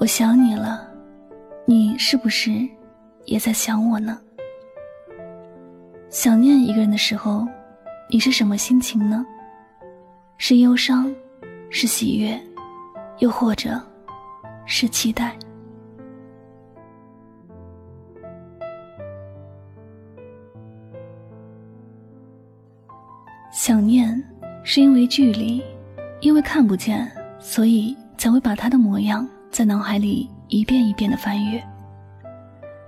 我想你了，你是不是也在想我呢？想念一个人的时候，你是什么心情呢？是忧伤，是喜悦，又或者是期待？想念是因为距离，因为看不见，所以才会把他的模样。在脑海里一遍一遍的翻阅。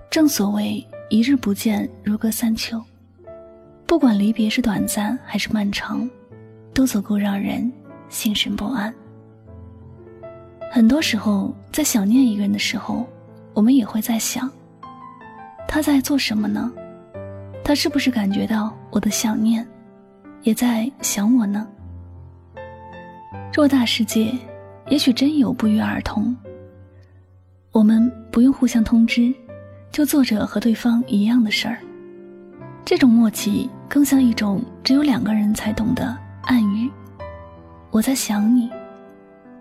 正所谓一日不见如隔三秋，不管离别是短暂还是漫长，都足够让人心神不安。很多时候，在想念一个人的时候，我们也会在想，他在做什么呢？他是不是感觉到我的想念，也在想我呢？偌大世界，也许真有不约而同。我们不用互相通知，就做着和对方一样的事儿。这种默契更像一种只有两个人才懂的暗语。我在想你，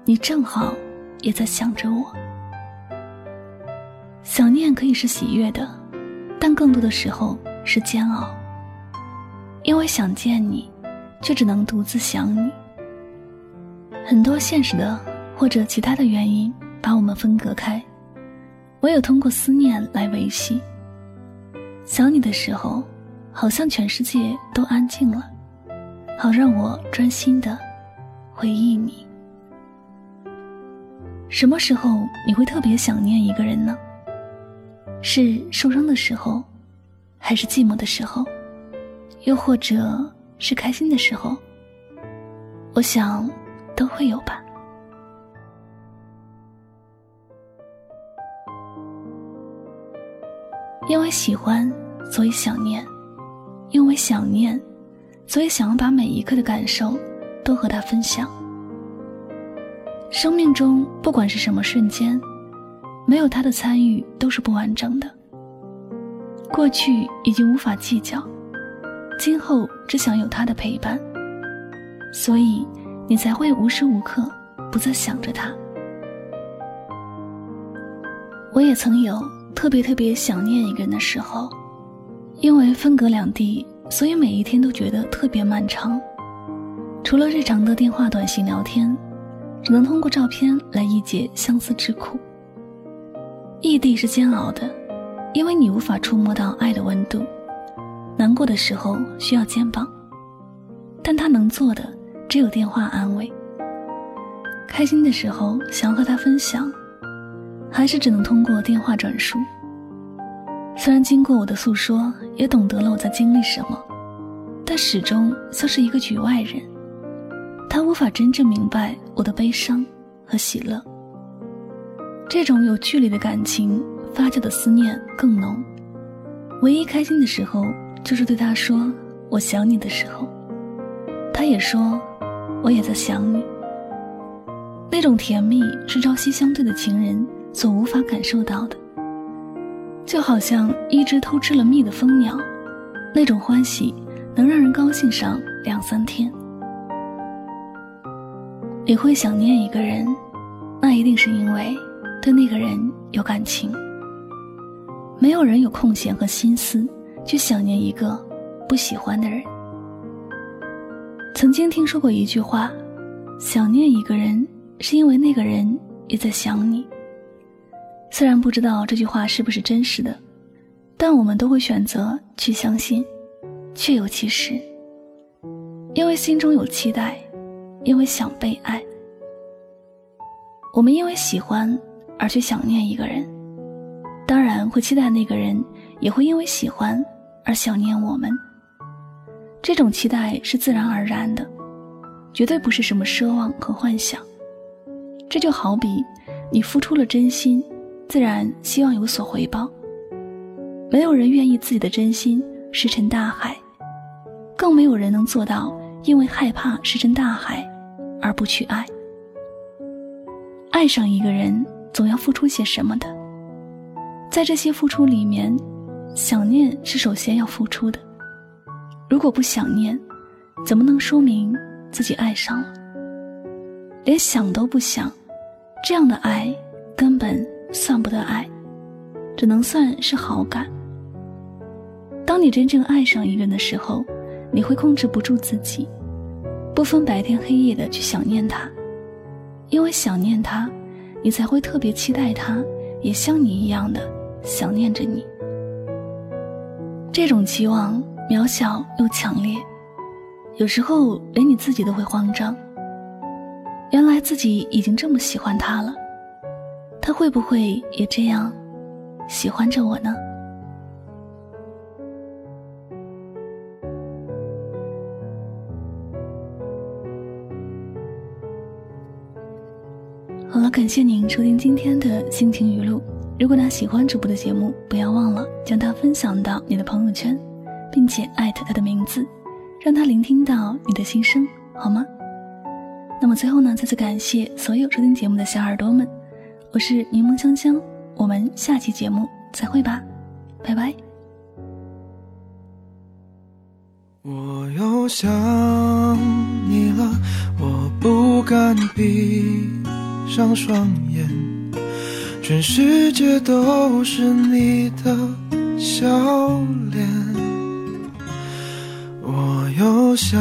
你正好也在想着我。想念可以是喜悦的，但更多的时候是煎熬。因为想见你，却只能独自想你。很多现实的或者其他的原因把我们分隔开。唯有通过思念来维系。想你的时候，好像全世界都安静了，好让我专心的回忆你。什么时候你会特别想念一个人呢？是受伤的时候，还是寂寞的时候，又或者是开心的时候？我想，都会有吧。因为喜欢，所以想念；因为想念，所以想要把每一刻的感受都和他分享。生命中不管是什么瞬间，没有他的参与都是不完整的。过去已经无法计较，今后只想有他的陪伴。所以，你才会无时无刻不在想着他。我也曾有。特别特别想念一个人的时候，因为分隔两地，所以每一天都觉得特别漫长。除了日常的电话、短信聊天，只能通过照片来一解相思之苦。异地是煎熬的，因为你无法触摸到爱的温度。难过的时候需要肩膀，但他能做的只有电话安慰。开心的时候想要和他分享。还是只能通过电话转述。虽然经过我的诉说，也懂得了我在经历什么，但始终像是一个局外人。他无法真正明白我的悲伤和喜乐。这种有距离的感情，发酵的思念更浓。唯一开心的时候，就是对他说“我想你”的时候，他也说“我也在想你”。那种甜蜜，是朝夕相对的情人。所无法感受到的，就好像一只偷吃了蜜的蜂鸟，那种欢喜能让人高兴上两三天。你会想念一个人，那一定是因为对那个人有感情。没有人有空闲和心思去想念一个不喜欢的人。曾经听说过一句话：想念一个人，是因为那个人也在想你。虽然不知道这句话是不是真实的，但我们都会选择去相信，确有其事。因为心中有期待，因为想被爱。我们因为喜欢而去想念一个人，当然会期待那个人也会因为喜欢而想念我们。这种期待是自然而然的，绝对不是什么奢望和幻想。这就好比你付出了真心，自然希望有所回报。没有人愿意自己的真心石沉大海，更没有人能做到因为害怕石沉大海而不去爱。爱上一个人，总要付出些什么的，在这些付出里面，想念是首先要付出的。如果不想念，怎么能说明自己爱上了？连想都不想，这样的爱根本算不得爱，只能算是好感。当你真正爱上一个人的时候，你会控制不住自己，不分白天黑夜的去想念他，因为想念他，你才会特别期待他，也像你一样的想念着你。这种期望。渺小又强烈，有时候连你自己都会慌张。原来自己已经这么喜欢他了，他会不会也这样喜欢着我呢？好了，感谢您收听今天的心情语录。如果大家喜欢主播的节目，不要忘了将它分享到你的朋友圈。并且艾特他的名字，让他聆听到你的心声，好吗？那么最后呢，再次感谢所有收听节目的小耳朵们，我是柠檬香香，我们下期节目再会吧，拜拜。我又想你了，我不敢闭上双眼，全世界都是你的笑脸。我又想